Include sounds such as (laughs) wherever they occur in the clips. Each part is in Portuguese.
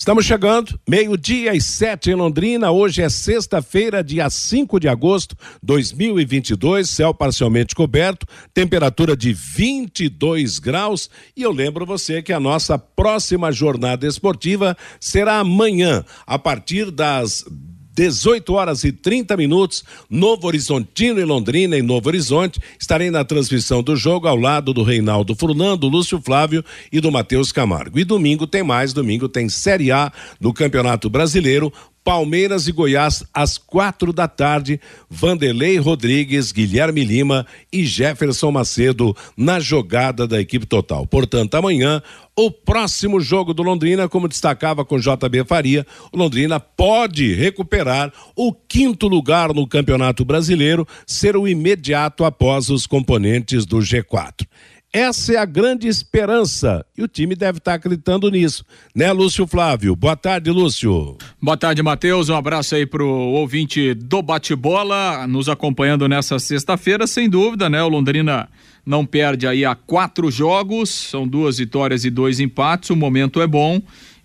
Estamos chegando, meio-dia e sete em Londrina. Hoje é sexta-feira, dia 5 de agosto de 2022. Céu parcialmente coberto, temperatura de 22 graus. E eu lembro você que a nossa próxima jornada esportiva será amanhã, a partir das 18 horas e 30 minutos, Novo Horizontino e Londrina, em Novo Horizonte. Estarei na transmissão do jogo ao lado do Reinaldo Furlan, do Lúcio Flávio e do Matheus Camargo. E domingo tem mais, domingo tem Série A do Campeonato Brasileiro. Palmeiras e Goiás às quatro da tarde. Vanderlei Rodrigues, Guilherme Lima e Jefferson Macedo na jogada da equipe total. Portanto, amanhã, o próximo jogo do Londrina, como destacava com JB Faria, o Londrina pode recuperar o quinto lugar no Campeonato Brasileiro, ser o imediato após os componentes do G4. Essa é a grande esperança e o time deve estar acreditando nisso, né, Lúcio Flávio? Boa tarde, Lúcio. Boa tarde, Matheus. Um abraço aí pro ouvinte do bate-bola, nos acompanhando nessa sexta-feira, sem dúvida, né? O Londrina não perde aí a quatro jogos, são duas vitórias e dois empates. O momento é bom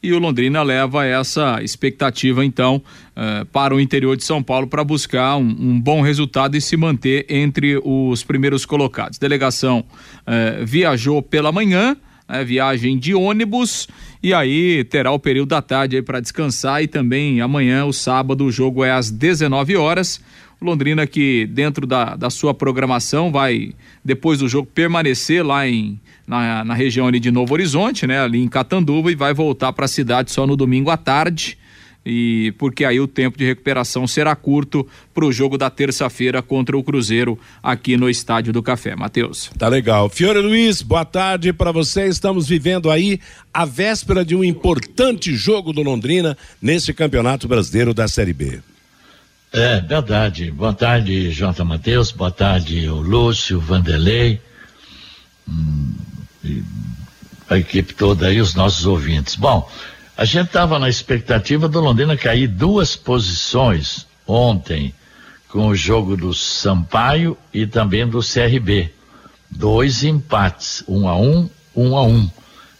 e o Londrina leva essa expectativa então uh, para o interior de São Paulo para buscar um, um, bom resultado e se manter entre os primeiros colocados. Delegação uh, viajou pela manhã, né, viagem de ônibus e aí terá o período da tarde para descansar e também amanhã, o sábado, o jogo é às 19 horas. Londrina que dentro da, da sua programação vai depois do jogo permanecer lá em na, na região ali de Novo Horizonte, né, ali em Catanduva e vai voltar para a cidade só no domingo à tarde. E porque aí o tempo de recuperação será curto para o jogo da terça-feira contra o Cruzeiro aqui no Estádio do Café. Matheus. Tá legal. Fiore Luiz, boa tarde para você. Estamos vivendo aí a véspera de um importante jogo do Londrina nesse Campeonato Brasileiro da Série B. É verdade. Boa tarde, Jota Matheus. Boa tarde, o Lúcio, Vanderlei. Hum, a equipe toda aí, os nossos ouvintes. Bom, a gente estava na expectativa do Londrina cair duas posições ontem com o jogo do Sampaio e também do CRB. Dois empates, um a um, um a um.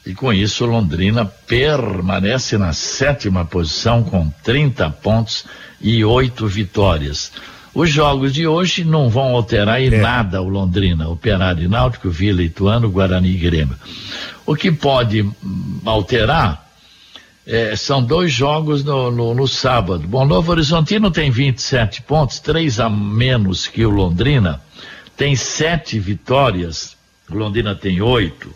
E com isso, Londrina permanece na sétima posição com 30 pontos e oito vitórias. Os jogos de hoje não vão alterar em é. nada o Londrina, Operário e Náutico, Vila Ituano, Guarani e Grêmio. O que pode hum, alterar é, são dois jogos no, no, no, sábado. Bom, Novo Horizontino tem 27 pontos, três a menos que o Londrina, tem sete vitórias, o Londrina tem oito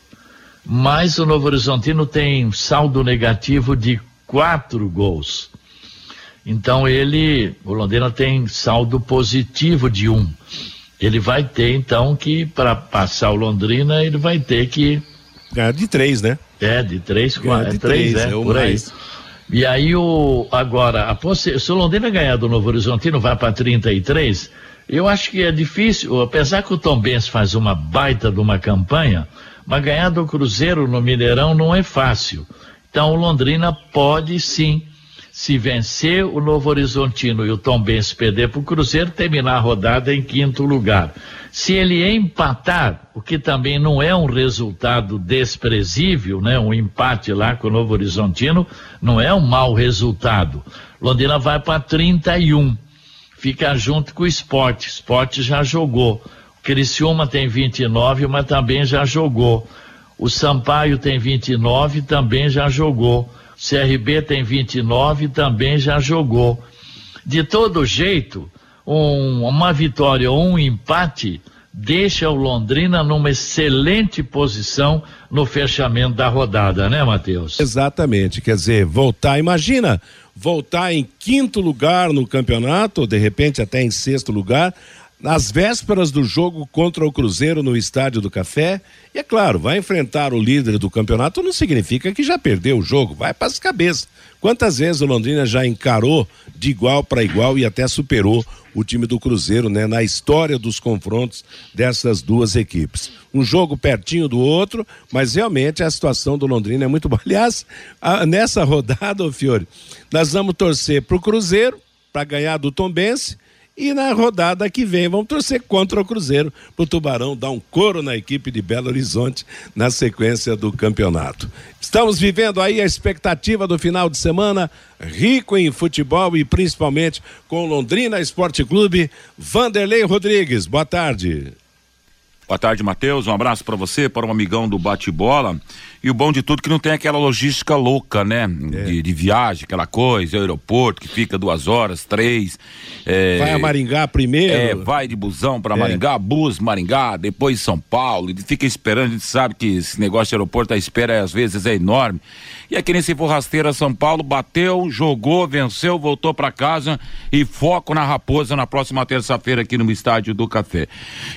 mas o Novo Horizontino tem saldo negativo de quatro gols. Então ele, o Londrina tem saldo positivo de um. Ele vai ter então que para passar o Londrina ele vai ter que ganhar de três, né? É de três, quatro, de três, três, é, é por mais. aí. E aí o agora a se o Londrina ganhar do Novo Horizontino vai para 33. Eu acho que é difícil, apesar que o Tom Benz faz uma baita de uma campanha, mas ganhar do Cruzeiro no Mineirão não é fácil. Então o Londrina pode sim, se vencer o Novo Horizontino e o Tom Benz perder para o Cruzeiro, terminar a rodada em quinto lugar. Se ele empatar, o que também não é um resultado desprezível, né? Um empate lá com o Novo Horizontino não é um mau resultado. Londrina vai para 31, fica junto com o Esporte. Esporte já jogou. Criciúma tem 29, mas também já jogou. O Sampaio tem 29, também já jogou. CRB tem 29, também já jogou. De todo jeito, um, uma vitória ou um empate deixa o Londrina numa excelente posição no fechamento da rodada, né, Matheus? Exatamente. Quer dizer, voltar, imagina, voltar em quinto lugar no campeonato, de repente até em sexto lugar, nas vésperas do jogo contra o Cruzeiro no Estádio do Café. E é claro, vai enfrentar o líder do campeonato não significa que já perdeu o jogo, vai para as cabeças. Quantas vezes o Londrina já encarou de igual para igual e até superou o time do Cruzeiro, né, na história dos confrontos dessas duas equipes. Um jogo pertinho do outro, mas realmente a situação do Londrina é muito boa. (laughs) Aliás, a, nessa rodada, ô Fiore, nós vamos torcer para o Cruzeiro para ganhar do Tombense e na rodada que vem, vamos torcer contra o Cruzeiro, para o Tubarão dar um coro na equipe de Belo Horizonte na sequência do campeonato. Estamos vivendo aí a expectativa do final de semana, rico em futebol e principalmente com Londrina Esporte Clube. Vanderlei Rodrigues, boa tarde. Boa tarde, Matheus. Um abraço para você, para um amigão do bate-bola. E o bom de tudo é que não tem aquela logística louca, né? É. De, de, viagem, aquela coisa, aeroporto que fica duas horas, três. É, vai a Maringá primeiro? É, vai de busão para é. Maringá, bus, Maringá, depois São Paulo, e fica esperando, a gente sabe que esse negócio de aeroporto, a espera às vezes é enorme. E aqui nesse Forrasteira São Paulo, bateu, jogou, venceu, voltou para casa e foco na Raposa na próxima terça-feira aqui no Estádio do Café.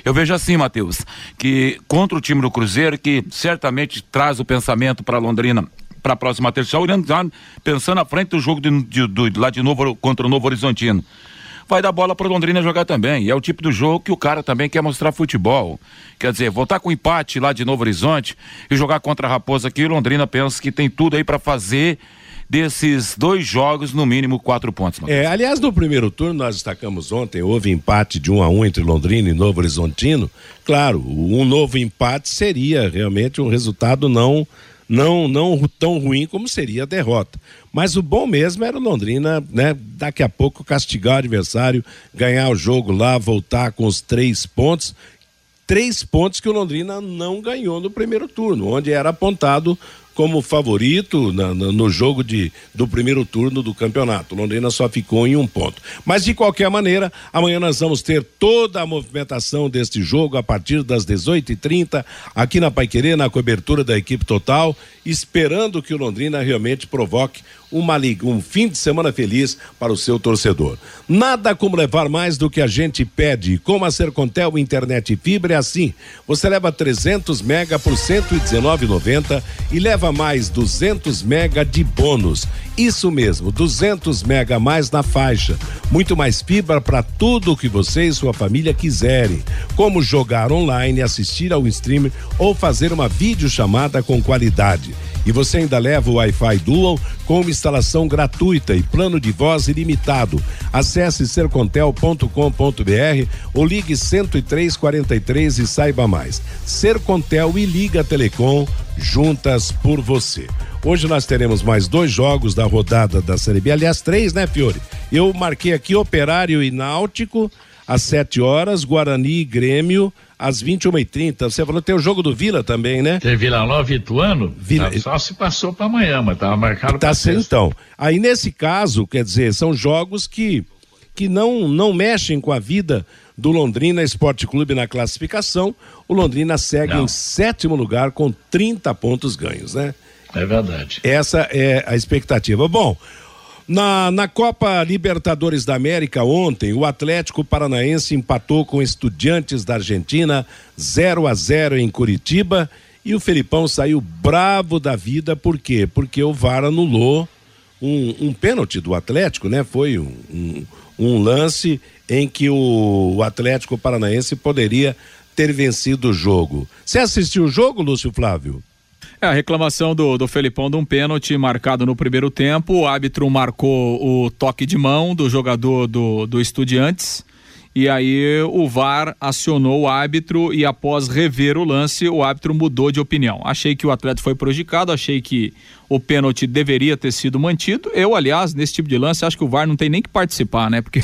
Eu vejo assim, Matheus, que contra o time do Cruzeiro, que certamente traz o pensamento para Londrina para a próxima terça, olhando pensando à frente do jogo de, de, lá de novo contra o Novo Horizontino vai dar bola para Londrina jogar também. E é o tipo do jogo que o cara também quer mostrar futebol. Quer dizer, voltar com empate lá de Novo Horizonte e jogar contra a Raposa aqui, Londrina pensa que tem tudo aí para fazer desses dois jogos, no mínimo quatro pontos. É, aliás, no primeiro turno, nós destacamos ontem, houve empate de um a um entre Londrina e Novo Horizontino. Claro, um novo empate seria realmente um resultado não não não tão ruim como seria a derrota. Mas o bom mesmo era o Londrina, né? Daqui a pouco castigar o adversário, ganhar o jogo lá, voltar com os três pontos. Três pontos que o Londrina não ganhou no primeiro turno, onde era apontado como favorito na, na, no jogo de, do primeiro turno do campeonato. Londrina só ficou em um ponto. Mas de qualquer maneira, amanhã nós vamos ter toda a movimentação deste jogo a partir das 18h30 aqui na Paiquerê, na cobertura da equipe total, esperando que o Londrina realmente provoque uma liga, um fim de semana feliz para o seu torcedor. Nada como levar mais do que a gente pede. Com a Sercontel Internet Fibra é assim. Você leva 300 mega por 119,90 e leva mais 200 mega de bônus. Isso mesmo, 200 mega a mais na faixa. Muito mais fibra para tudo o que você e sua família quiserem, como jogar online, assistir ao streamer ou fazer uma videochamada com qualidade. E você ainda leva o Wi-Fi Dual com instalação gratuita e plano de voz ilimitado. Acesse sercontel.com.br ou ligue 10343 e saiba mais. Sercontel e Liga Telecom juntas por você. Hoje nós teremos mais dois jogos da rodada da Série B, aliás, três, né, Fiore? Eu marquei aqui Operário e Náutico às 7 horas, Guarani e Grêmio às 21h30. Você falou que tem o jogo do Vila também, né? Tem Vila Nova e Ituano? Vila... Tá, só se passou para amanhã, mas estava marcado tá para Então, aí nesse caso, quer dizer, são jogos que, que não, não mexem com a vida do Londrina Esporte Clube na classificação. O Londrina segue não. em sétimo lugar com 30 pontos ganhos, né? É verdade. Essa é a expectativa. Bom, na, na Copa Libertadores da América ontem, o Atlético Paranaense empatou com Estudiantes da Argentina 0 a 0 em Curitiba e o Felipão saiu bravo da vida, por quê? Porque o VAR anulou um, um pênalti do Atlético, né? Foi um, um, um lance em que o, Atlético Paranaense poderia ter vencido o jogo. Você assistiu o jogo, Lúcio Flávio? É, a reclamação do, do Felipão de um pênalti marcado no primeiro tempo. O árbitro marcou o toque de mão do jogador do, do Estudiantes. E aí o VAR acionou o árbitro e após rever o lance, o árbitro mudou de opinião. Achei que o atleta foi prejudicado, achei que o pênalti deveria ter sido mantido. Eu, aliás, nesse tipo de lance, acho que o VAR não tem nem que participar, né? Porque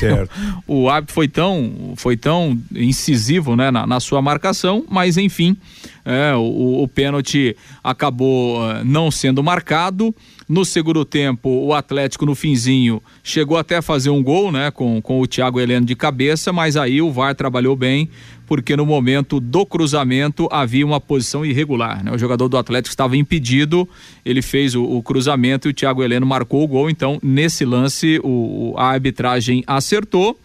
o, (laughs) o árbitro foi tão, foi tão incisivo né, na, na sua marcação, mas enfim, é, o, o pênalti acabou uh, não sendo marcado. No segundo tempo, o Atlético no finzinho chegou até a fazer um gol, né, com, com o Thiago Heleno de cabeça, mas aí o VAR trabalhou bem, porque no momento do cruzamento havia uma posição irregular, né? O jogador do Atlético estava impedido, ele fez o, o cruzamento e o Thiago Heleno marcou o gol, então nesse lance o, a arbitragem acertou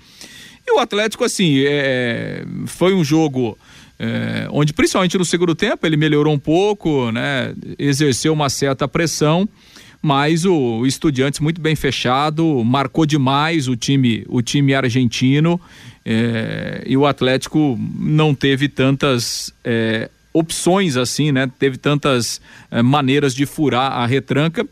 E o Atlético, assim, é, foi um jogo é, onde principalmente no segundo tempo ele melhorou um pouco, né? Exerceu uma certa pressão, mas o, Estudiantes muito bem fechado, marcou demais o time, o time argentino é, e o Atlético não teve tantas é, opções assim, né? Teve tantas é, maneiras de furar a retranca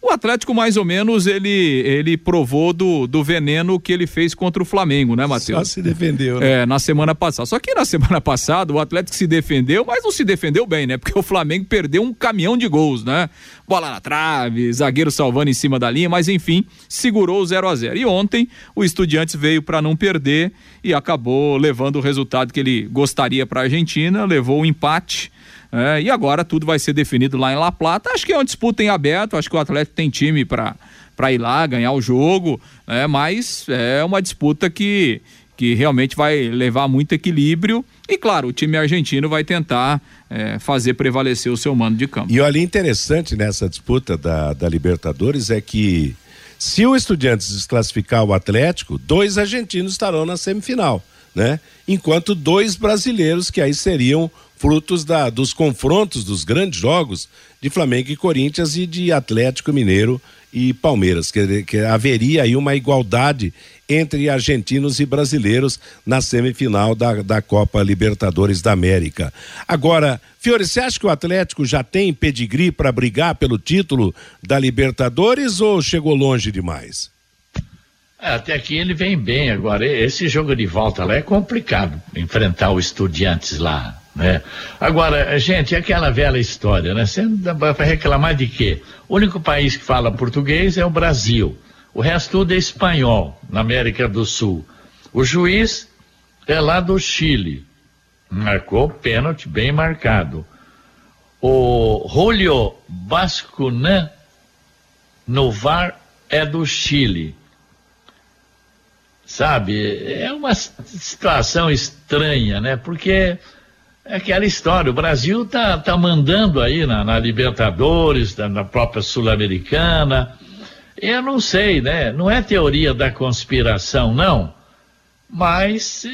o Atlético, mais ou menos, ele, ele provou do, do veneno que ele fez contra o Flamengo, né, Matheus? Só se defendeu, né? É, na semana passada. Só que na semana (laughs) passada o Atlético se defendeu, mas não se defendeu bem, né? Porque o Flamengo perdeu um caminhão de gols, né? Bola na trave, zagueiro salvando em cima da linha, mas enfim, segurou o 0 a 0 E ontem o Estudiantes veio para não perder e acabou levando o resultado que ele gostaria para a Argentina, levou o empate é, e agora tudo vai ser definido lá em La Plata. Acho que é uma disputa em aberto, acho que o Atlético tem time para para ir lá ganhar o jogo, é, mas é uma disputa que, que realmente vai levar muito equilíbrio. E claro, o time argentino vai tentar é, fazer prevalecer o seu mando de campo. E olha, interessante nessa disputa da, da Libertadores é que se o Estudiantes desclassificar o Atlético, dois argentinos estarão na semifinal, né? Enquanto dois brasileiros, que aí seriam frutos da, dos confrontos dos grandes jogos de Flamengo e Corinthians e de Atlético Mineiro e Palmeiras, que, que haveria aí uma igualdade entre argentinos e brasileiros na semifinal da, da Copa Libertadores da América. Agora, Fiore, você acha que o Atlético já tem pedigree para brigar pelo título da Libertadores ou chegou longe demais? É, até aqui ele vem bem agora. Esse jogo de volta lá é complicado enfrentar o Estudiantes lá. Né? Agora, gente, é aquela velha história, né? Você vai reclamar de quê? O único país que fala português é o Brasil. O resto tudo é espanhol, na América do Sul. O juiz é lá do Chile. Marcou pênalti bem marcado. O Julio Bascunan no VAR é do Chile. Sabe, é uma situação estranha, né? Porque é aquela história, o Brasil tá, tá mandando aí na, na Libertadores, na, na própria Sul-Americana. Eu não sei, né? Não é teoria da conspiração, não. Mas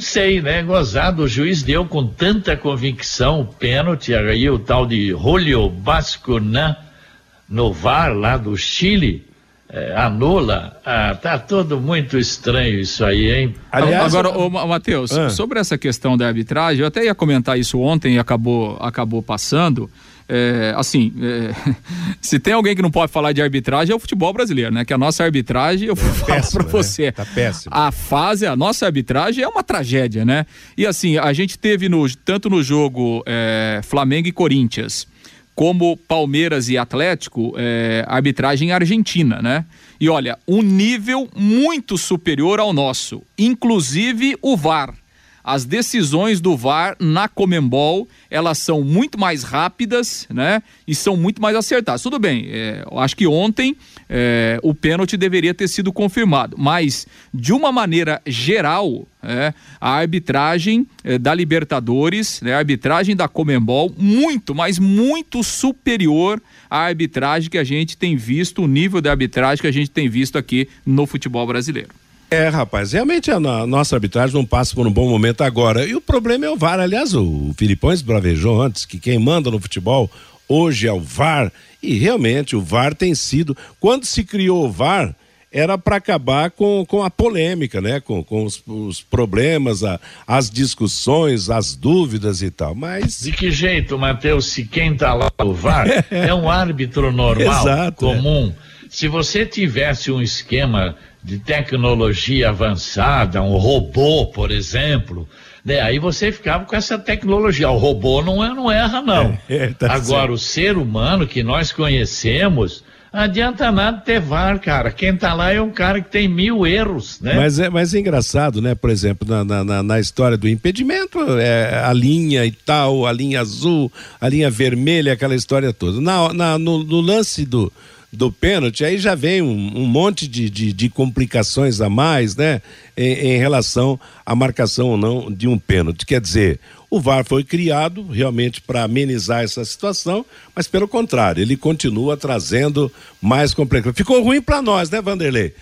sei, né? Gozado, o juiz deu com tanta convicção o pênalti, aí o tal de Julio Bascunan no VAR lá do Chile é, anula. Ah, tá tudo muito estranho isso aí, hein? Aliás, Agora, ô, Matheus, ah. sobre essa questão da arbitragem, eu até ia comentar isso ontem e acabou, acabou passando. É, assim, é, (laughs) se tem alguém que não pode falar de arbitragem é o futebol brasileiro, né? Que a nossa arbitragem, eu vou é falar para né? você. Tá péssimo. A fase, a nossa arbitragem é uma tragédia, né? E assim, a gente teve no, tanto no jogo é, Flamengo e Corinthians, como Palmeiras e Atlético, é, arbitragem argentina, né? E olha, um nível muito superior ao nosso, inclusive o VAR. As decisões do VAR na Comembol, elas são muito mais rápidas, né? E são muito mais acertadas. Tudo bem, é, eu acho que ontem é, o pênalti deveria ter sido confirmado, mas de uma maneira geral, é, a arbitragem é, da Libertadores, né, a arbitragem da Comembol, muito, mas muito superior à arbitragem que a gente tem visto, o nível de arbitragem que a gente tem visto aqui no futebol brasileiro. É, rapaz, realmente a nossa arbitragem não passa por um bom momento agora. E o problema é o VAR. Aliás, o Filipões bravejou antes que quem manda no futebol hoje é o VAR. E realmente o VAR tem sido. Quando se criou o VAR, era para acabar com, com a polêmica, né? Com, com os, os problemas, a, as discussões, as dúvidas e tal. Mas. De que jeito, Matheus, se quem está lá no VAR (laughs) é um árbitro normal, Exato, é. comum. É. Se você tivesse um esquema de tecnologia avançada, um robô, por exemplo, né? Aí você ficava com essa tecnologia. O robô não, é, não erra, não. (laughs) É, tá Agora, certo. o ser humano que nós conhecemos, adianta nada ter VAR, cara. Quem tá lá é um cara que tem mil erros, né? Mas é, mas é engraçado, né? Por exemplo, na, na, na história do impedimento, é, a linha e tal, a linha azul, a linha vermelha, aquela história toda. Na, na no, no lance do, do pênalti, aí já vem um, um monte de, de, de, complicações a mais, né? Em, em, relação à marcação ou não de um pênalti. Quer dizer, o VAR foi criado realmente para amenizar essa situação, mas pelo contrário, ele continua trazendo mais complicações. Ficou ruim para nós, né, Vanderlei?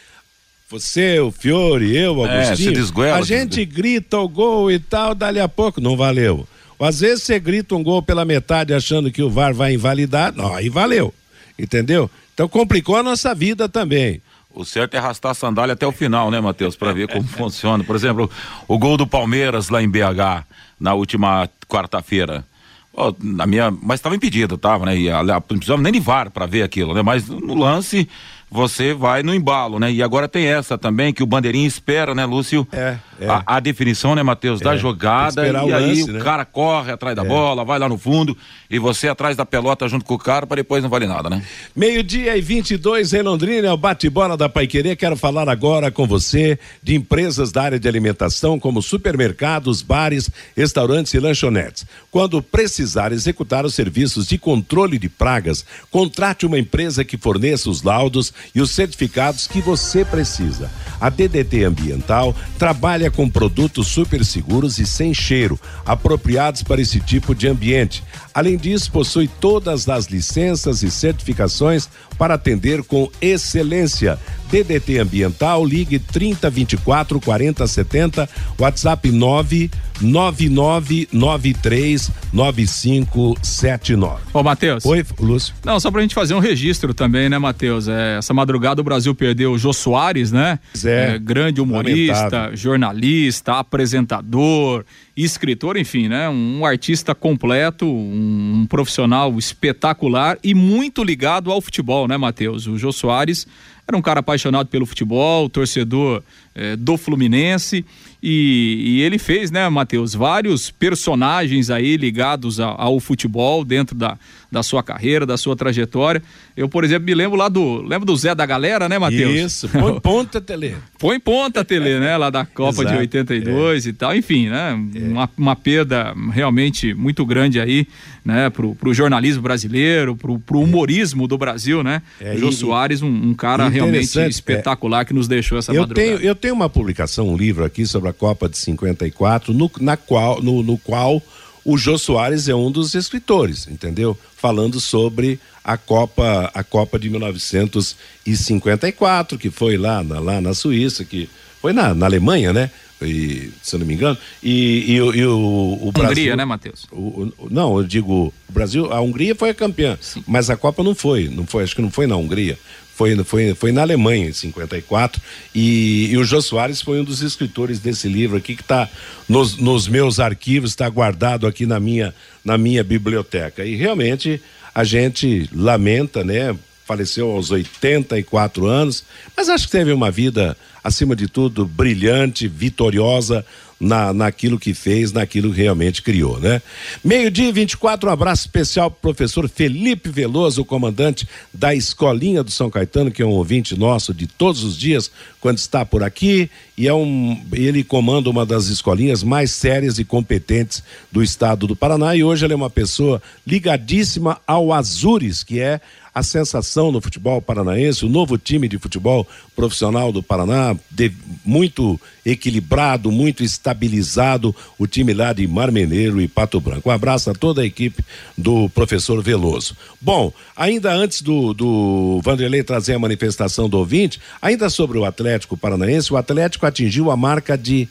você, o Fiore, eu, É, Agostinho, se desgoela, a gente grita o gol e tal, dali a pouco não valeu. Às vezes você grita um gol pela metade achando que o VAR vai invalidar, não, aí valeu, entendeu? Então complicou a nossa vida também. O certo é arrastar a sandália até o final, né, Matheus? Para ver como (laughs) funciona. Por exemplo, o gol do Palmeiras lá em BH, na última quarta-feira. Ó, na minha, mas estava impedido, tava, né? E, a- não precisamos nem de VAR para ver aquilo, né? Mas no lance você vai no embalo, né? E agora tem essa também que o bandeirinha espera, né, Lúcio? É, é. A, a definição, né, Matheus, da É, jogada e o aí lance, o né? cara corre atrás da bola, vai lá no fundo e você atrás da pelota junto com o cara para depois não vale nada, né? Meio-dia e 22 em Londrina, é o bate-bola da Paiquerê. Quero falar agora com você de empresas da área de alimentação, como supermercados, bares, restaurantes e lanchonetes. Quando precisar executar os serviços de controle de pragas, contrate uma empresa que forneça os laudos e os certificados que você precisa. A DDT Ambiental trabalha com produtos super seguros e sem cheiro, apropriados para esse tipo de ambiente. Além disso, possui todas as licenças e certificações para atender com excelência. DDT Ambiental, ligue 30 24 40 70, WhatsApp 99993 9579. Ô, Matheus. Oi, Lúcio. Não, só pra gente fazer um registro também, né, Matheus? É, essa madrugada o Brasil perdeu o Jô Soares, né? É. É, grande humorista, Lamentável. jornalista, apresentador, escritor, enfim, né? Um artista completo, um, profissional espetacular e muito ligado ao futebol, né, Matheus? O Jô Soares era um cara apaixonado pelo futebol, torcedor eh, do Fluminense. E, e ele fez, né, Matheus, vários personagens aí ligados a- ao futebol dentro da, da sua carreira, da sua trajetória. Eu, por exemplo, me lembro lá do. Lembra do Zé da Galera, né, Matheus? Isso, põe ponta, Tele. (laughs) Põe ponta, Tele, né? Lá da Copa de Exato, 82 e tal. Enfim, né? Uma, uma perda realmente muito grande aí, né? Pro, pro jornalismo brasileiro, pro, pro humorismo do Brasil, né? É, Jô e- Soares, um, um cara realmente é. espetacular que nos deixou essa Eu madrugada. tenho, eu tenho uma publicação, um livro aqui sobre a Copa de 54, no, na qual, no, no qual o Jô Soares é um dos escritores, entendeu? Falando sobre a Copa, a Copa de 1954, que foi lá na, lá na Suíça, que foi na, na Alemanha, né? E, se eu não me engano. E, e, o- e o, o Brasil. Hungria, né, Matheus? O- o- não, eu digo, o Brasil, a Hungria foi a campeã, mas a Copa não foi, não foi, acho que não foi na Hungria, foi, foi, foi na Alemanha em 54 e, e o Jô Soares foi um dos escritores desse livro aqui que está nos, nos meus arquivos, está guardado aqui na minha, na minha biblioteca e realmente a gente lamenta, né? Faleceu aos 84 anos, mas acho que teve uma vida, acima de tudo, brilhante, vitoriosa, na, naquilo que fez, naquilo que realmente criou, né? Meio-dia e 24, um abraço especial pro professor Felipe Veloso, comandante da Escolinha do São Caetano, que é um ouvinte nosso de todos os dias, quando está por aqui, e é um, ele comanda uma das escolinhas mais sérias e competentes do estado do Paraná, e hoje ele é uma pessoa ligadíssima ao Azures, que é a sensação no futebol paranaense, o novo time de futebol profissional do Paraná, de- muito equilibrado, muito estabilizado, o time lá de Marmeneiro e Pato Branco. Um abraço a toda a equipe do professor Veloso. Bom, ainda antes do, do Vanderlei trazer a manifestação do ouvinte, ainda sobre o Atlético Paranaense, o Atlético atingiu a marca de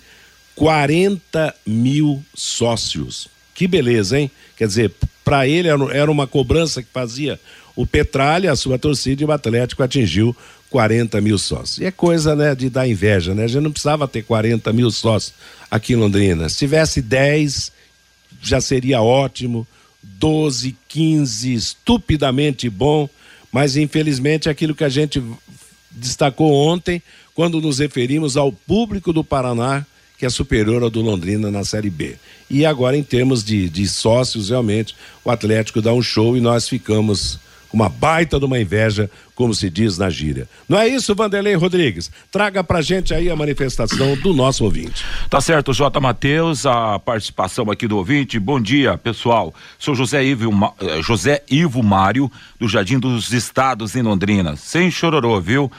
40 mil sócios. Que beleza, hein? Quer dizer, para ele era uma cobrança que fazia o Petralha, a sua torcida, e o Atlético atingiu 40 mil sócios. E é coisa né, de dar inveja, né? A gente não precisava ter 40 mil sócios aqui em Londrina. Se tivesse 10, já seria ótimo. 12, 15, estupidamente bom. Mas infelizmente aquilo que a gente destacou ontem, quando nos referimos ao público do Paraná, que é superior ao do Londrina na Série B. E agora, em termos de, de sócios, realmente, o Atlético dá um show e nós ficamos uma baita de uma inveja, como se diz na gíria. Não é isso, Vanderlei Rodrigues? Traga pra gente aí a manifestação do nosso ouvinte. Tá certo, J. Matheus, a participação aqui do ouvinte. Bom dia, pessoal. Sou José Ivo, eh, José Ivo Mário, do Jardim dos Estados, em Londrina. Sem chororô, viu?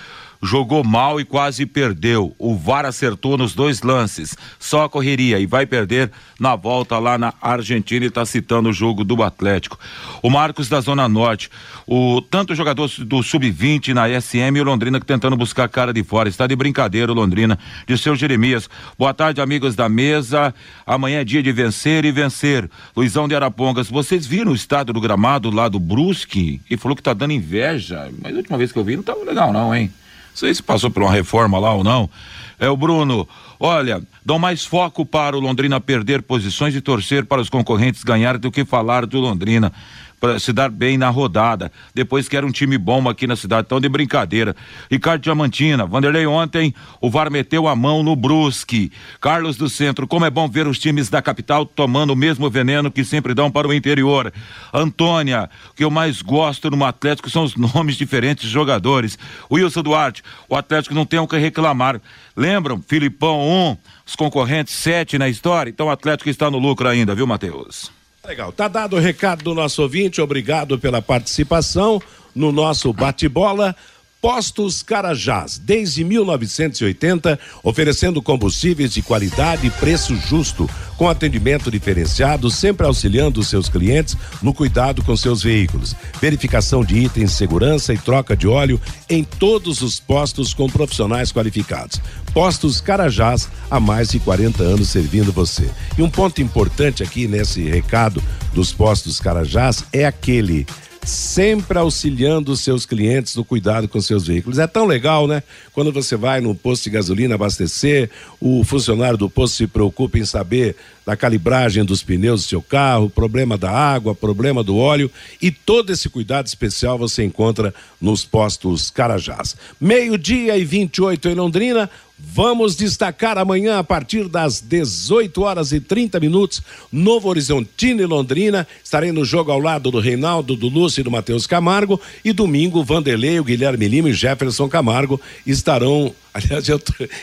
Jogou mal e quase perdeu. O VAR acertou nos dois lances, só correria e vai perder na volta lá na Argentina e está citando o jogo do Atlético. O Marcos da Zona Norte, o tanto jogador do Sub-20 na SM e o Londrina tentando buscar cara de fora. Está de brincadeira o Londrina, de seu Jeremias. Boa tarde, amigos da mesa. Amanhã é dia de vencer e vencer. Luizão de Arapongas, vocês viram o estado do gramado lá do Brusque? E falou que tá dando inveja. Mas a última vez que eu vi não tava legal, não, hein? Sei se passou por uma reforma lá ou não. É o Bruno. Olha, dão mais foco para o Londrina perder posições e torcer para os concorrentes ganhar do que falar do Londrina para se dar bem na rodada. Depois que era um time bom aqui na cidade, tão de brincadeira. Ricardo Diamantina, Vanderlei ontem, o VAR meteu a mão no Brusque. Carlos do Centro, como é bom ver os times da capital tomando o mesmo veneno que sempre dão para o interior. Antônia, o que eu mais gosto no Atlético são os nomes diferentes de jogadores. Wilson Duarte, o Atlético não tem o que reclamar. Lembram? Filipão 1, um, os concorrentes 7 na história, então o Atlético está no lucro ainda, viu, Matheus? Legal, tá dado o recado do nosso ouvinte, obrigado pela participação no nosso bate-bola. Postos Carajás, desde 1980, oferecendo combustíveis de qualidade e preço justo, com atendimento diferenciado, sempre auxiliando seus clientes no cuidado com seus veículos. Verificação de itens, segurança e troca de óleo em todos os postos com profissionais qualificados. Postos Carajás, há mais de 40 anos servindo você. E um ponto importante aqui nesse recado dos postos Carajás é aquele sempre auxiliando os seus clientes no cuidado com seus veículos. É tão legal, né? Quando você vai no posto de gasolina abastecer, o funcionário do posto se preocupa em saber da calibragem dos pneus do seu carro, problema da água, problema do óleo e todo esse cuidado especial você encontra nos postos Carajás. Meio-dia e 28 em Londrina. Vamos destacar amanhã a partir das 18 horas e 30 minutos, Novo Horizontino e Londrina. Estarei no jogo ao lado do Reinaldo, do Lúcio e do Matheus Camargo. E domingo, Vanderlei, o Guilherme Lima e Jefferson Camargo estarão (laughs) Aliás, eu,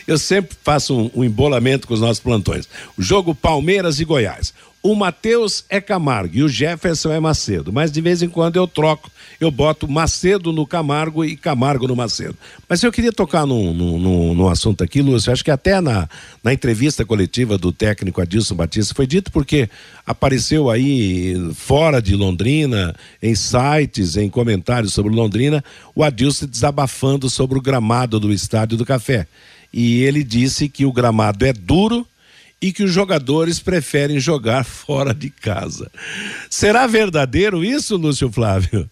eu sempre faço um, um, embolamento com os nossos plantões. O jogo Palmeiras e Goiás. O Matheus é Camargo e o Jefferson é Macedo, mas de vez em quando eu troco, eu boto Macedo no Camargo e Camargo no Macedo. Mas eu queria tocar num, num, num assunto aqui, Lúcio, acho que até na, na entrevista coletiva do técnico Adilson Batista foi dito porque apareceu aí fora de Londrina, em sites, em comentários sobre Londrina, o Adilson desabafando sobre o gramado do Estádio do Café. E ele disse que o gramado é duro e que os jogadores preferem jogar (laughs) fora de casa. Será verdadeiro isso, Lúcio Flávio?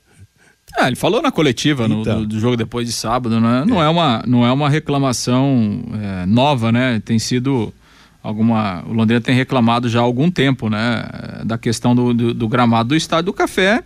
É, ele falou na coletiva então. no, do, do, jogo depois de sábado, né? Não é, é uma, não é uma reclamação é, nova, né? Tem sido alguma. O Londrina tem reclamado já há algum tempo, né? Da questão do, do, do gramado do estádio do Café.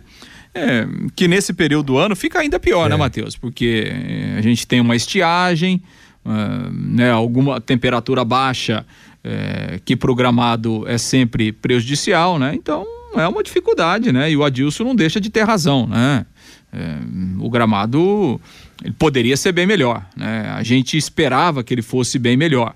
É, que nesse período do ano fica ainda pior, né, é. né, Matheus? Porque a gente tem uma estiagem, uh, né, alguma temperatura baixa é, que programado é sempre prejudicial, né? Então é uma dificuldade, né? E o Adilson não deixa de ter razão, né? É, o gramado ele poderia ser bem melhor, né? A gente esperava que ele fosse bem melhor.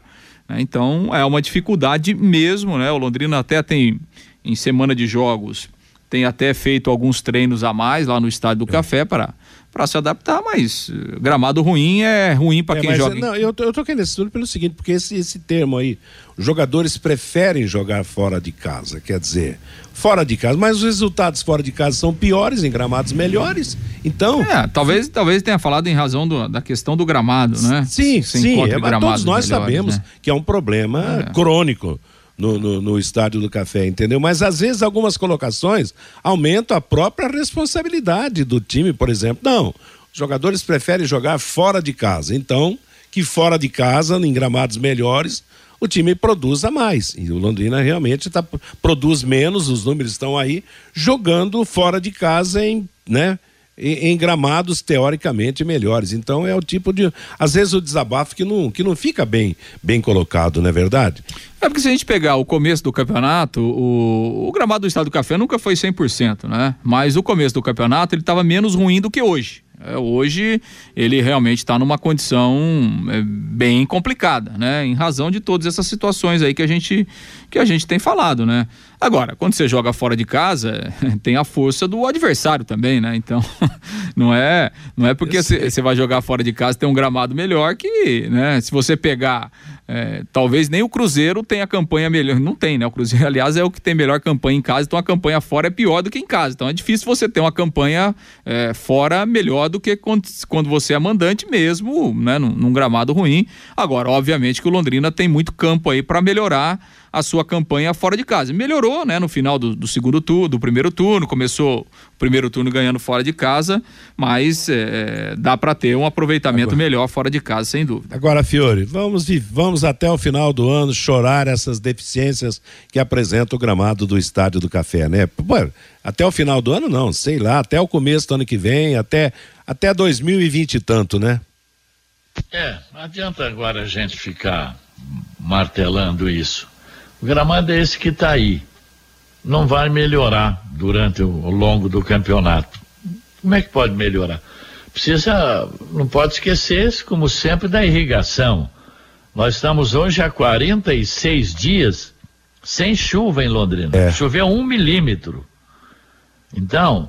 Né? Então é uma dificuldade mesmo, né? O Londrina até tem em semana de jogos tem até feito alguns treinos a mais lá no estádio do é. Café para para se adaptar, mas uh, gramado ruim é ruim para é, quem joga. Não, eu, eu toquei nesse tudo pelo seguinte, porque esse, esse termo aí, os jogadores preferem jogar fora de casa, quer dizer, fora de casa, mas os resultados fora de casa são piores em gramados melhores. Então. É, talvez, talvez tenha falado em razão do, da questão do gramado, né? Sim, sim. É, todos nós melhores, sabemos né? que é um problema é. crônico no, no, no, estádio do café, entendeu? Mas às vezes algumas colocações aumentam a própria responsabilidade do time, por exemplo. Não, os jogadores preferem jogar fora de casa. Então, que fora de casa, em gramados melhores, o time produza mais. E o Londrina realmente tá, produz menos, os números estão aí, jogando fora de casa em, né? Em, gramados teoricamente melhores. Então é o tipo de, às vezes o desabafo que não, que não fica bem, bem colocado, não é verdade? É porque se a gente pegar o começo do campeonato, o, o gramado do Estado do Café nunca foi 100%, né? Mas o começo do campeonato ele estava menos ruim do que hoje. É, hoje ele realmente está numa condição é, bem complicada, né? Em razão de todas essas situações aí que a gente que a gente tem falado, né? Agora, quando você joga fora de casa, (laughs) tem a força do adversário também, né? Então, (laughs) não é, não é porque você vai jogar fora de casa tem um gramado melhor que, né? Se você pegar, é, talvez nem o Cruzeiro tenha campanha melhor, não tem, né? O Cruzeiro, (laughs) aliás, é o que tem melhor campanha em casa, então a campanha fora é pior do que em casa. Então é difícil você ter uma campanha é, fora melhor do que quando, quando você é mandante mesmo, né? Num, num gramado ruim. Agora, obviamente que o Londrina tem muito campo aí para melhorar a sua campanha fora de casa. Melhorou, né, no final do, do segundo turno, do primeiro turno, começou o primeiro turno ganhando fora de casa, mas é, dá para ter um aproveitamento agora, melhor fora de casa, sem dúvida. Agora, Fiore, vamos, vamos até o final do ano chorar essas deficiências que apresenta o gramado do Estádio do Café, né? Até o final do ano, não, sei lá, até o começo do ano que vem, até, até 2020 e tanto, né? É, não adianta agora a gente ficar martelando isso. O gramado é esse que está aí. Não vai melhorar durante o, o longo do campeonato. Como é que pode melhorar? Precisa, não pode esquecer, como sempre, da irrigação. Nós estamos hoje há 46 dias sem chuva em Londrina. É. Choveu um milímetro. Então,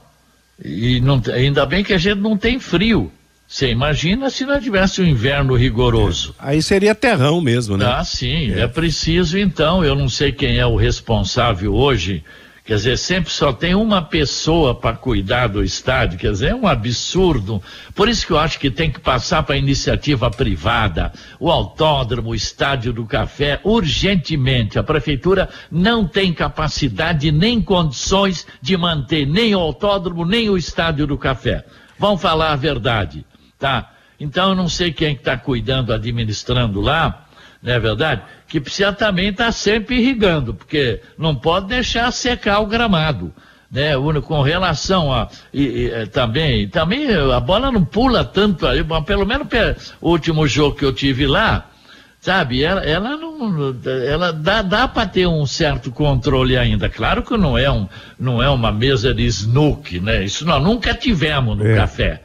e não, ainda bem que a gente não tem frio. Você imagina se não tivesse um inverno rigoroso. É. Aí seria terrão mesmo, né? Ah, sim. É. é preciso, então. Eu não sei quem é o responsável hoje. Quer dizer, sempre só tem uma pessoa para cuidar do estádio. Quer dizer, é um absurdo. Por isso que eu acho que tem que passar para a iniciativa privada. O autódromo, o estádio do café, urgentemente. A prefeitura não tem capacidade nem condições de manter nem o autódromo, nem o estádio do café. Vamos falar a verdade tá? Então eu não sei quem está cuidando, administrando lá, não é verdade? Que precisa também estar tá sempre irrigando, porque não pode deixar secar o gramado. Né, com relação a e, e, é, também, também a bola não pula tanto ali, pelo menos o último jogo que eu tive lá, sabe, ela, ela não, ela dá, dá para ter um certo controle ainda. Claro que não é um, não é uma mesa de snook, né? Isso nós nunca tivemos no é. café.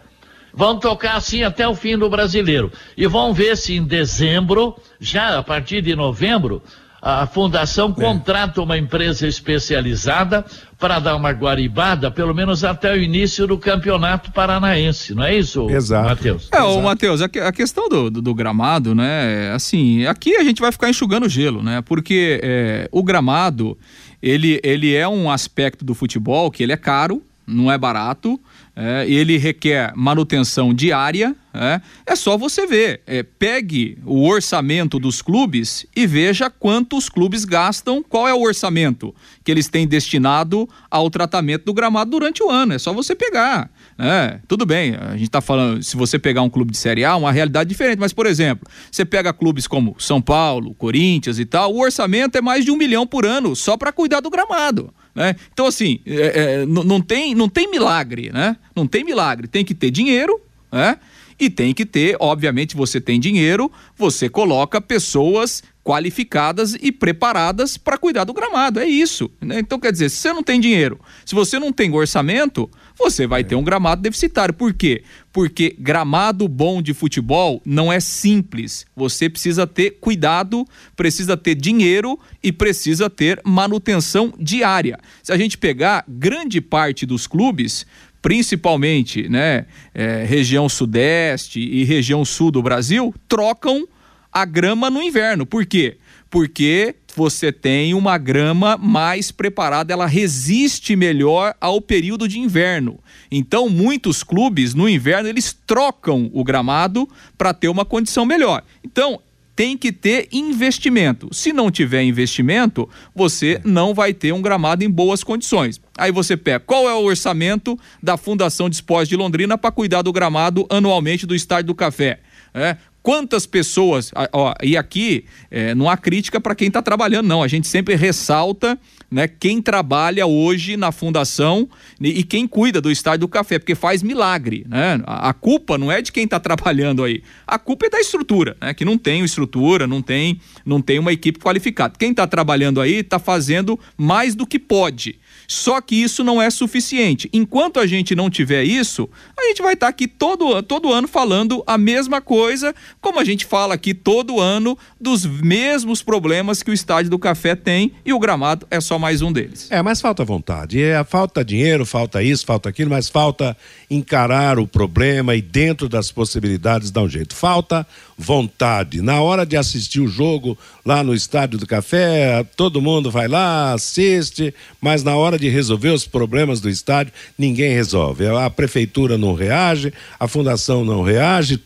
Vão tocar assim até o fim do brasileiro. E vão ver se em dezembro, já a partir de novembro, a fundação é. contrata uma empresa especializada para dar uma guaribada, pelo menos até o início do campeonato paranaense, não é isso, Exato. Matheus? É, o Matheus, a, a, questão do, do, do, gramado, né, assim, aqui a gente vai ficar enxugando gelo, né, porque é, o gramado, ele, ele é um aspecto do futebol que ele é caro, não é barato, é, ele requer manutenção diária. É, é só você ver. É, pegue o orçamento dos clubes e veja quanto os clubes gastam, qual é o orçamento que eles têm destinado ao tratamento do gramado durante o ano. É só você pegar. É, tudo bem, a gente está falando, se você pegar um clube de Série A, uma realidade diferente, mas, por exemplo, você pega clubes como São Paulo, Corinthians e tal, o orçamento é mais de um milhão por ano só para cuidar do gramado. Né? Então, assim, é, é, não, tem, não tem milagre, né? Não tem milagre. Tem que ter dinheiro, né? E tem que ter, obviamente, você tem dinheiro, você coloca pessoas qualificadas e preparadas para cuidar do gramado. É isso. Né? Então, quer dizer, se você não tem dinheiro, se você não tem orçamento, você vai ter um gramado deficitário. Por quê? Porque gramado bom de futebol não é simples. Você precisa ter cuidado, precisa ter dinheiro e precisa ter manutenção diária. Se a gente pegar grande parte dos clubes, principalmente né, é, região sudeste e região sul do Brasil, trocam a grama no inverno. Por quê? Porque você tem uma grama mais preparada, ela resiste melhor ao período de inverno. Então, muitos clubes no inverno eles trocam o gramado para ter uma condição melhor. Então, tem que ter investimento. Se não tiver investimento, você não vai ter um gramado em boas condições. Aí você pega qual é o orçamento da Fundação de Esportes de Londrina para cuidar do gramado anualmente do Estádio do Café. É, Quantas pessoas, ó, e aqui é, não há crítica para quem está trabalhando, não. A gente sempre ressalta né, quem trabalha hoje na fundação e, quem cuida do estádio do café, porque faz milagre, né? A, a culpa não é de quem está trabalhando aí, a culpa é da estrutura, né? Que não tem estrutura, não tem, não tem uma equipe qualificada. Quem está trabalhando aí está fazendo mais do que pode. Só que isso não é suficiente. Enquanto a gente não tiver isso, a gente vai estar tá aqui todo, todo ano falando a mesma coisa, como a gente fala aqui todo ano dos mesmos problemas que o Estádio do Café tem e o gramado é só mais um deles. É, mas falta vontade. É, falta dinheiro, falta isso, falta aquilo, mas falta encarar o problema e dentro das possibilidades dar um jeito. Falta vontade. Na hora de assistir o jogo lá no Estádio do Café, todo mundo vai lá, assiste, mas na hora de resolver os problemas do estádio, ninguém resolve. A prefeitura não reage, a fundação não reage,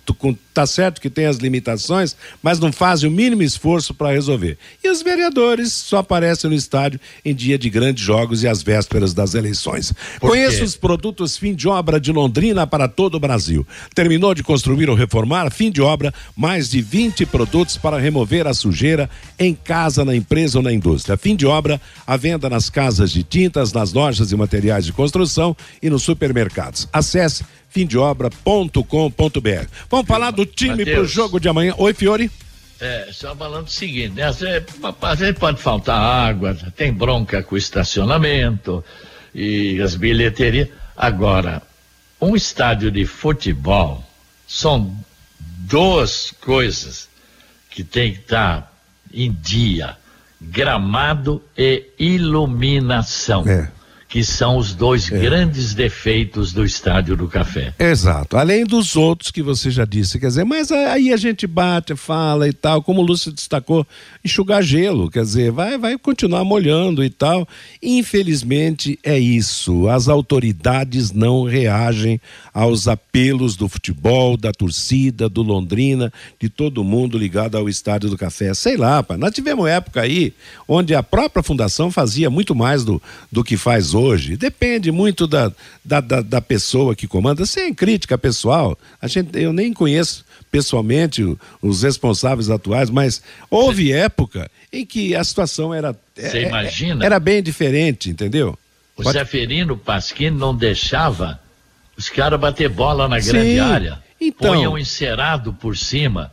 tá certo que tem as limitações, mas não fazem o mínimo esforço para resolver. E os vereadores só aparecem no estádio em dia de grandes jogos e às vésperas das eleições. Conheça os produtos fim de obra de Londrina para todo o Brasil. Terminou de construir ou reformar, fim de obra, mais de 20 produtos para remover a sujeira em casa, na empresa ou na indústria. Fim de obra, a venda nas casas de tintas, nas lojas e materiais de construção e nos supermercados. Acesse fimdeobra.com.br. Vamos falar do time para o jogo de amanhã. Oi, Fiore. É, só falando o seguinte, né? Às vezes pode faltar água, tem bronca com o estacionamento e as bilheterias. Agora, um estádio de futebol são duas coisas que tem que estar tá em dia: gramado e iluminação. É que são os dois é. grandes defeitos do Estádio do Café. Exato. Além dos outros que você já disse, quer dizer, mas aí a gente bate, fala e tal, como o Lúcio destacou, enxugar gelo, quer dizer, vai, vai continuar molhando e tal. Infelizmente é isso. As autoridades não reagem aos apelos do futebol, da torcida, do Londrina, de todo mundo ligado ao Estádio do Café. Sei lá, pai, nós tivemos época aí onde a própria fundação fazia muito mais do, do que faz hoje hoje. Depende muito da, da, da, da pessoa que comanda, sem crítica pessoal. A gente, eu nem conheço pessoalmente os responsáveis atuais, mas houve época em que a situação era, Você é, imagina? era bem diferente, entendeu? O Pode... Zeferino Pasquini não deixava os caras bater bola na grande Sim, área. Então... Punham encerado por cima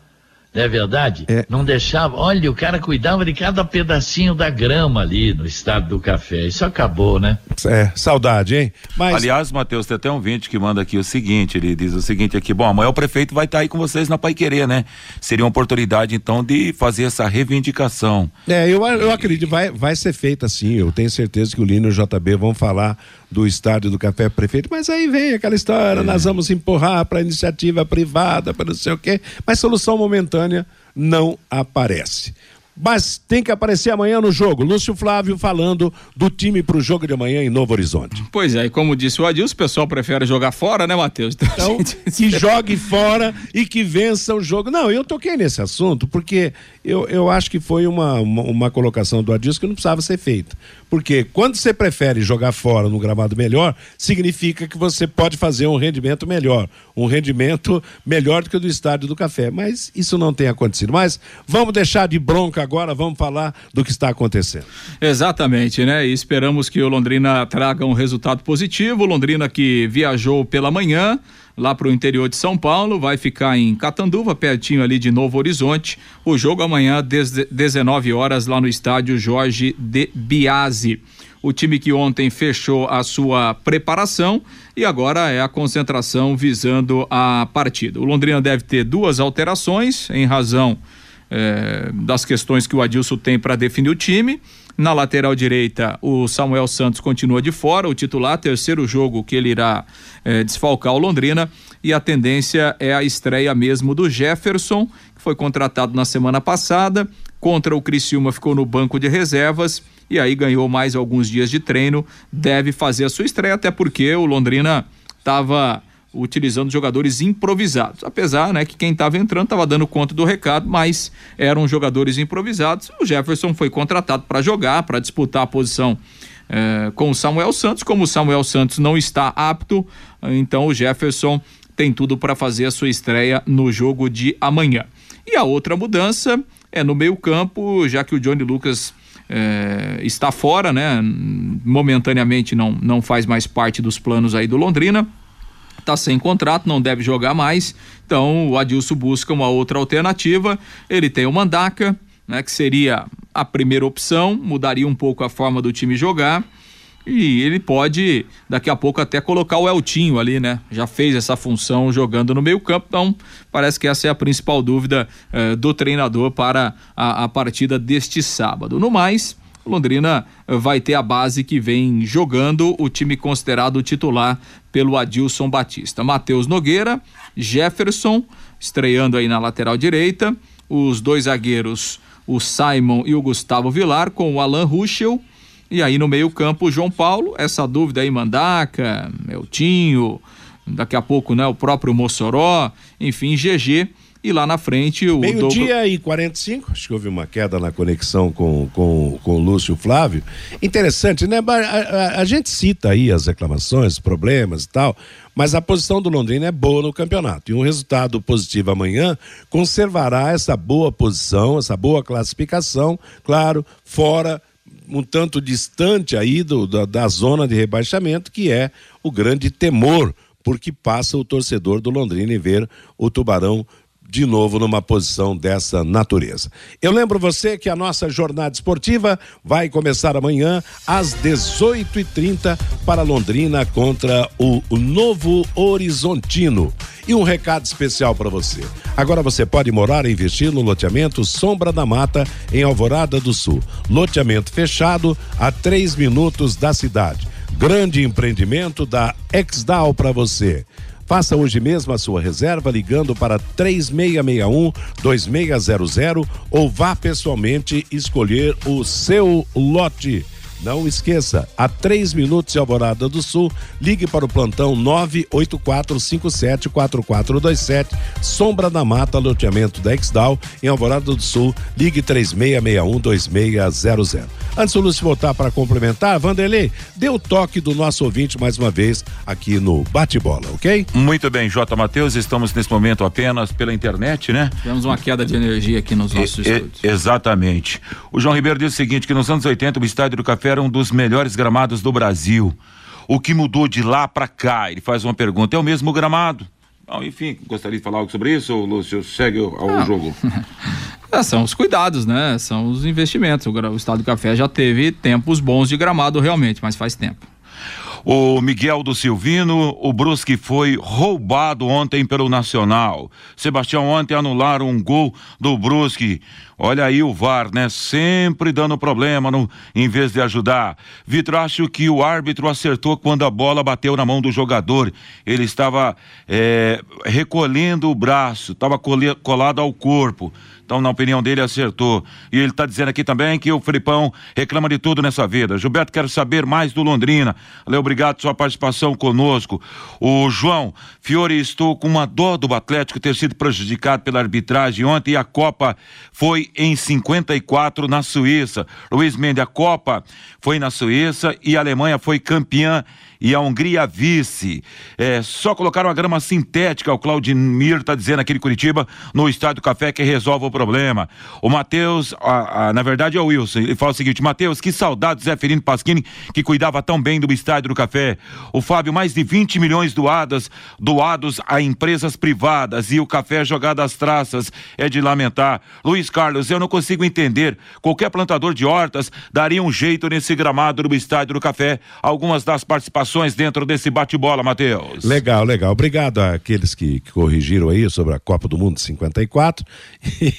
não é verdade? É. Não deixava. Olha, o cara cuidava de cada pedacinho da grama ali no estado do café. Isso acabou, né? É, saudade, hein? Mas... Aliás, Matheus, tem até um vinte que manda aqui o seguinte: ele diz o seguinte aqui, bom, amanhã o prefeito vai estar tá aí com vocês na Pai Querer, né? Seria uma oportunidade, então, de fazer essa reivindicação. É, eu, eu acredito, vai, vai ser feita assim. Eu tenho certeza que o Lino e o JB vão falar do estádio do Café Prefeito, mas aí vem aquela história, é. nós vamos empurrar para iniciativa privada, para não sei o quê, mas solução momentânea não aparece mas tem que aparecer amanhã no jogo. Lúcio Flávio falando do time para o jogo de amanhã em Novo Horizonte. Pois é, e como disse o Adilson, o pessoal prefere jogar fora, né, Matheus? Então, então (laughs) que jogue fora e que vença o jogo. Não, eu toquei nesse assunto porque eu, eu acho que foi uma, uma, uma colocação do Adilson que não precisava ser feita. Porque quando você prefere jogar fora no gramado melhor, significa que você pode fazer um rendimento melhor. Um rendimento melhor do que o do estádio do café. Mas isso não tem acontecido. Mas vamos deixar de bronca agora, vamos falar do que está acontecendo. Exatamente, né? E esperamos que o Londrina traga um resultado positivo. Londrina que viajou pela manhã lá para o interior de São Paulo, vai ficar em Catanduva, pertinho ali de Novo Horizonte. O jogo amanhã, 19 horas, lá no estádio Jorge de Biase. O time que ontem fechou a sua preparação e agora é a concentração visando a partida. O Londrina deve ter duas alterações em razão é, das questões que o Adilson tem para definir o time. Na lateral direita, o Samuel Santos continua de fora, o titular, terceiro jogo que ele irá é, desfalcar o Londrina. E a tendência é a estreia mesmo do Jefferson, que foi contratado na semana passada. Contra o Criciúma ficou no banco de reservas e aí ganhou mais alguns dias de treino. Deve fazer a sua estreia, até porque o Londrina estava utilizando jogadores improvisados. Apesar, né, que quem estava entrando estava dando conta do recado, mas eram jogadores improvisados. O Jefferson foi contratado para jogar, para disputar a posição eh, com o Samuel Santos. Como o Samuel Santos não está apto, então o Jefferson tem tudo para fazer a sua estreia no jogo de amanhã. E a outra mudança é no meio-campo, já que o Johnny Lucas é, está fora, né? Momentaneamente não, não faz mais parte dos planos aí do Londrina. Está sem contrato, não deve jogar mais. Então o Adilson busca uma outra alternativa. Ele tem o Mandaca, né? Que seria a primeira opção, mudaria um pouco a forma do time jogar. E ele pode, daqui a pouco, até colocar o Eltinho ali, né? Já fez essa função jogando no meio-campo, então parece que essa é a principal dúvida eh, do treinador para a, a partida deste sábado. No mais, Londrina vai ter a base que vem jogando o time considerado titular pelo Adilson Batista. Matheus Nogueira, Jefferson, estreando aí na lateral direita, os dois zagueiros, o Simon e o Gustavo Vilar, com o Alan Ruschel e aí no meio-campo, João Paulo, essa dúvida aí, Mandaca, Eltinho, daqui a pouco, né, o próprio Mossoró, enfim, GG. E lá na frente o. Meio-dia Douglas... e 45, acho que houve uma queda na conexão com, com, com o Lúcio Flávio. Interessante, né? A, a, a gente cita aí as reclamações, problemas e tal, mas a posição do Londrina é boa no campeonato. E um resultado positivo amanhã conservará essa boa posição, essa boa classificação, claro, fora um tanto distante aí do, da, da zona de rebaixamento, que é o grande temor, porque passa o torcedor do Londrina e ver o Tubarão de novo numa posição dessa natureza. Eu lembro você que a nossa jornada esportiva vai começar amanhã às 18h30 para Londrina contra o, Novo Horizontino. E um recado especial para você. Agora você pode morar e investir no loteamento Sombra da Mata, em Alvorada do Sul. Loteamento fechado a três minutos da cidade. Grande empreendimento da Exdal para você. Faça hoje mesmo a sua reserva ligando para 3661 2600 ou vá pessoalmente escolher o seu lote. Não esqueça, a 3 minutos de Alvorada do Sul, ligue para o plantão 984574427, Sombra da Mata, loteamento da Exdal, em Alvorada do Sul, ligue 36612600. Antes do Lúcio voltar para complementar, Vanderlei, dê o toque do nosso ouvinte mais uma vez aqui no Bate-Bola, ok? Muito bem, J. Matheus, estamos nesse momento apenas pela internet, né? Temos uma queda de energia aqui nos nossos e, estúdios. Exatamente. O João Ribeiro diz o seguinte, que nos anos 80 o Estádio do Café era um dos melhores gramados do Brasil. O que mudou de lá para cá? Ele faz uma pergunta: é o mesmo gramado? Bom, enfim, gostaria de falar algo sobre isso, ou Lúcio? Segue ao jogo. (laughs) É, são os cuidados, né? São os investimentos. O, o Estado do Café já teve tempos bons de gramado realmente, mas faz tempo. O Miguel do Silvino, o Brusque foi roubado ontem pelo Nacional. Sebastião ontem anularam um gol do Brusque. Olha aí o VAR, né? Sempre dando problema no, em vez de ajudar. Vitor, acho que o árbitro acertou quando a bola bateu na mão do jogador. Ele estava é, recolhendo o braço, estava colado ao corpo. Então, na opinião dele, acertou. E ele está dizendo aqui também que o Filipão reclama de tudo nessa vida. Gilberto, quero saber mais do Londrina. Valeu, obrigado pela sua participação conosco. O João Fiore, estou com uma dó do Atlético ter sido prejudicado pela arbitragem ontem e a Copa foi em 54 na Suíça. Luiz Mendes, a Copa foi na Suíça e a Alemanha foi campeã e a Hungria vice. É, só colocaram a grama sintética, o Claudimir está dizendo aqui de Curitiba, no Estádio Café, que resolve o problema. O Matheus, na verdade é o Wilson, ele fala o seguinte: Matheus, que saudade do Zé Ferino Pasquini, que cuidava tão bem do Estádio do Café. O Fábio, mais de 20 milhões doadas, doados a empresas privadas e o café jogado às traças. É de lamentar. Luiz Carlos, eu não consigo entender. Qualquer plantador de hortas daria um jeito nesse gramado do Estádio do Café. Algumas das participações informações dentro desse bate-bola, Matheus. Legal, legal. Obrigado àqueles que, que, corrigiram aí sobre a Copa do Mundo 54. E,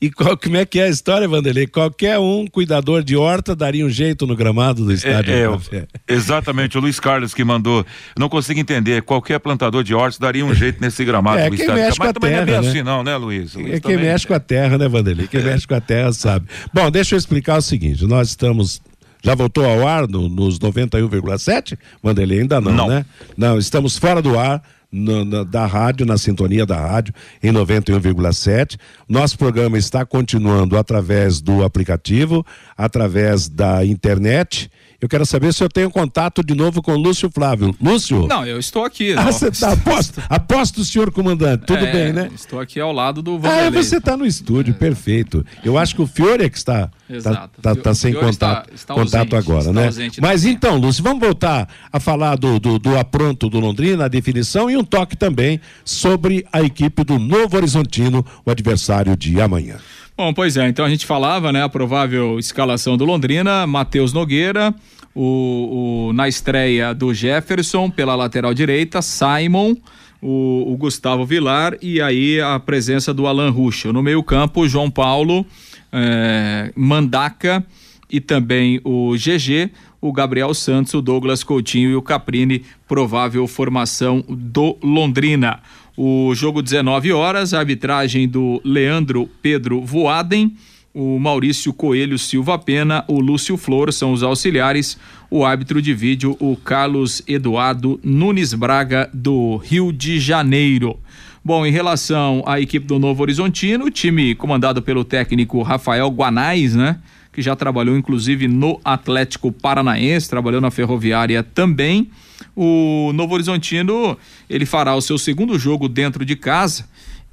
(laughs) e qual, como é que é a história, Vanderlei? Qualquer um cuidador de horta daria um jeito no gramado do estádio. É, é (laughs) exatamente, o Luiz Carlos que mandou. Não consigo entender. Qualquer plantador de horta daria um jeito nesse gramado (laughs) é, do estádio. Mexe Mas com a também terra, não é bem né? assim, não, né, Luiz? Luiz é quem mexe com a terra, né, Vanderlei? Quem mexe com a terra sabe. Bom, deixa eu explicar o seguinte: nós estamos já voltou ao ar no, nos 91,7? Vanderlei, ainda não, não, né? Não, estamos fora do ar no, na, da rádio, na sintonia da rádio, em 91,7. Nosso programa está continuando através do aplicativo, através da internet eu quero saber se eu tenho contato de novo com o Lúcio Flávio. Lúcio? Não, eu estou aqui. Ah, você está aposto, aposto, senhor comandante. Tudo é, bem, né? Estou aqui ao lado do Vanderlei. Ah, você está no estúdio, é. perfeito. Eu acho que o Fiore é que está, Exato. tá, tá, tá sem contato, está, está contato ausente, agora, né? Mas então, Lúcio, vamos voltar a falar do, do, do apronto do Londrina, a definição e um toque também sobre a equipe do Novo Horizontino, o adversário de amanhã. Bom, pois é, então a gente falava, né, a provável escalação do Londrina, Matheus Nogueira, o, o, na estreia do Jefferson pela lateral direita, Simon, o, o, Gustavo Vilar e aí a presença do Alan Ruschel. No meio campo, João Paulo, eh, Mandaca e também o GG, o Gabriel Santos, o Douglas Coutinho e o Caprini, provável formação do Londrina. O jogo 19 horas, a arbitragem do Leandro Pedro Voaden, o Maurício Coelho Silva Pena, o Lúcio Flor são os auxiliares, o árbitro de vídeo, o Carlos Eduardo Nunes Braga, do Rio de Janeiro. Bom, em relação à equipe do Novo Horizontino, o time comandado pelo técnico Rafael Guanais, né? Que já trabalhou inclusive no Atlético Paranaense, trabalhou na Ferroviária também o Novo Horizontino ele fará o seu segundo jogo dentro de casa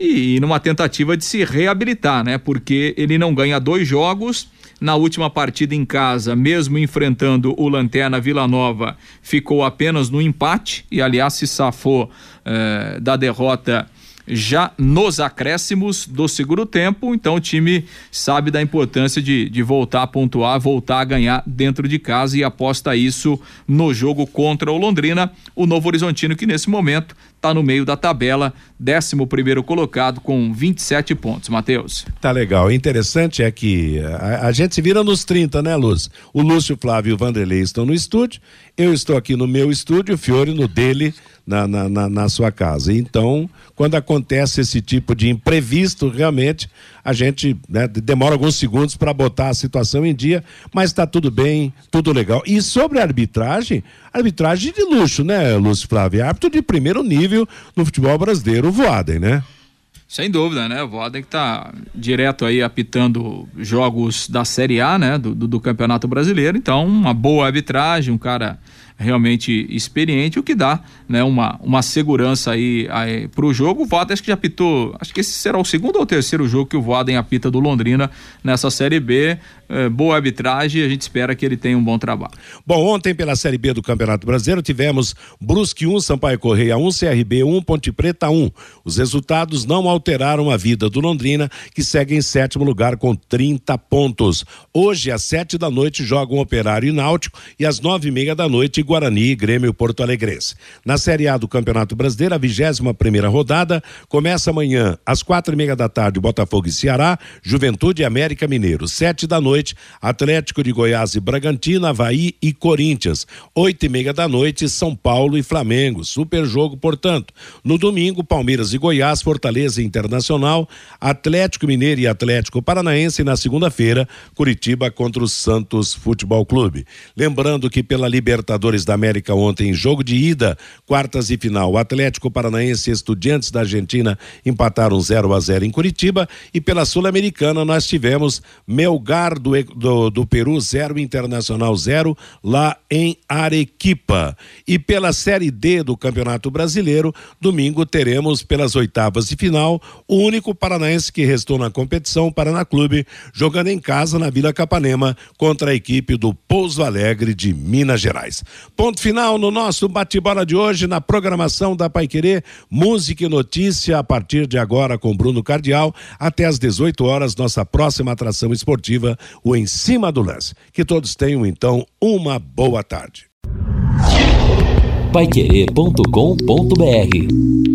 e numa tentativa de se reabilitar, né? Porque ele não ganha dois jogos. Na última partida em casa, mesmo enfrentando o Lanterna Vila Nova, ficou apenas no empate e, aliás, se safou eh, da derrota já nos acréscimos do segundo tempo, então o time sabe da importância de, de voltar a pontuar, voltar a ganhar dentro de casa e aposta isso no jogo contra o Londrina, o Novo Horizontino que nesse momento está no meio da tabela, 11 primeiro colocado com 27 pontos. Matheus. Tá legal. Interessante é que a, a, gente se vira nos 30, né, Luz? O Lúcio Flávio e o Vanderlei estão no estúdio, eu estou aqui no meu estúdio, o Fiore no dele, na, na, na, na sua casa. Então, quando acontece esse tipo de imprevisto, realmente a gente né, demora alguns segundos para botar a situação em dia, mas está tudo bem, tudo legal. E sobre a arbitragem, arbitragem de luxo, né, Lúcio Flávio? Árbitro de primeiro nível no futebol brasileiro, o Voaden, né? Sem dúvida, né? O Voaden que está direto aí apitando jogos da Série A, né? Do, do, do Campeonato Brasileiro. Então, uma boa arbitragem, um cara realmente experiente, o que dá né, uma, uma segurança aí, aí para o jogo. O Voaden acho que já apitou, acho que esse será o segundo ou terceiro jogo que o Voaden apita do Londrina nessa Série B. É, boa arbitragem a gente espera que ele tenha um bom trabalho. Bom, ontem pela Série B do Campeonato Brasileiro tivemos Brusque 1, Sampaio Correia 1, CRB 1, Ponte Preta 1. Os resultados não alteraram a vida do Londrina, que segue em sétimo lugar com 30 pontos. Hoje, às sete da noite, jogam Operário e Náutico e às nove e meia da noite, Guarani e Grêmio Porto Alegrense. Na Série A do Campeonato Brasileiro, a vigésima primeira rodada começa amanhã às quatro e meia da tarde, Botafogo e Ceará, Juventude e América Mineiro. Sete da noite, Atlético de Goiás e Bragantino, Havaí e Corinthians. Oito e meia da noite, São Paulo e Flamengo. Super jogo, portanto. No domingo, Palmeiras e Goiás, Fortaleza Internacional, Atlético Mineiro e Atlético Paranaense. E na segunda-feira, Curitiba contra o Santos Futebol Clube. Lembrando que pela Libertadores Libertadores da América ontem, jogo de ida, quartas e final. O Atlético Paranaense e Estudiantes da Argentina empataram 0 a 0 em Curitiba e pela Sul-Americana nós tivemos Melgar do, do, do Peru 0 Internacional 0 lá em Arequipa. E pela Série D do Campeonato Brasileiro, domingo teremos pelas oitavas de final o único paranaense que restou na competição, Paraná Clube, jogando em casa na Vila Capanema contra a equipe do Pouso Alegre de Minas Gerais. Ponto final no nosso bate-bola de hoje na programação da Pai Querer, música e notícia a partir de agora com Bruno Cardial até às 18 horas nossa próxima atração esportiva, o Em Cima do Lance. Que todos tenham então uma boa tarde. Paiquerê.com.br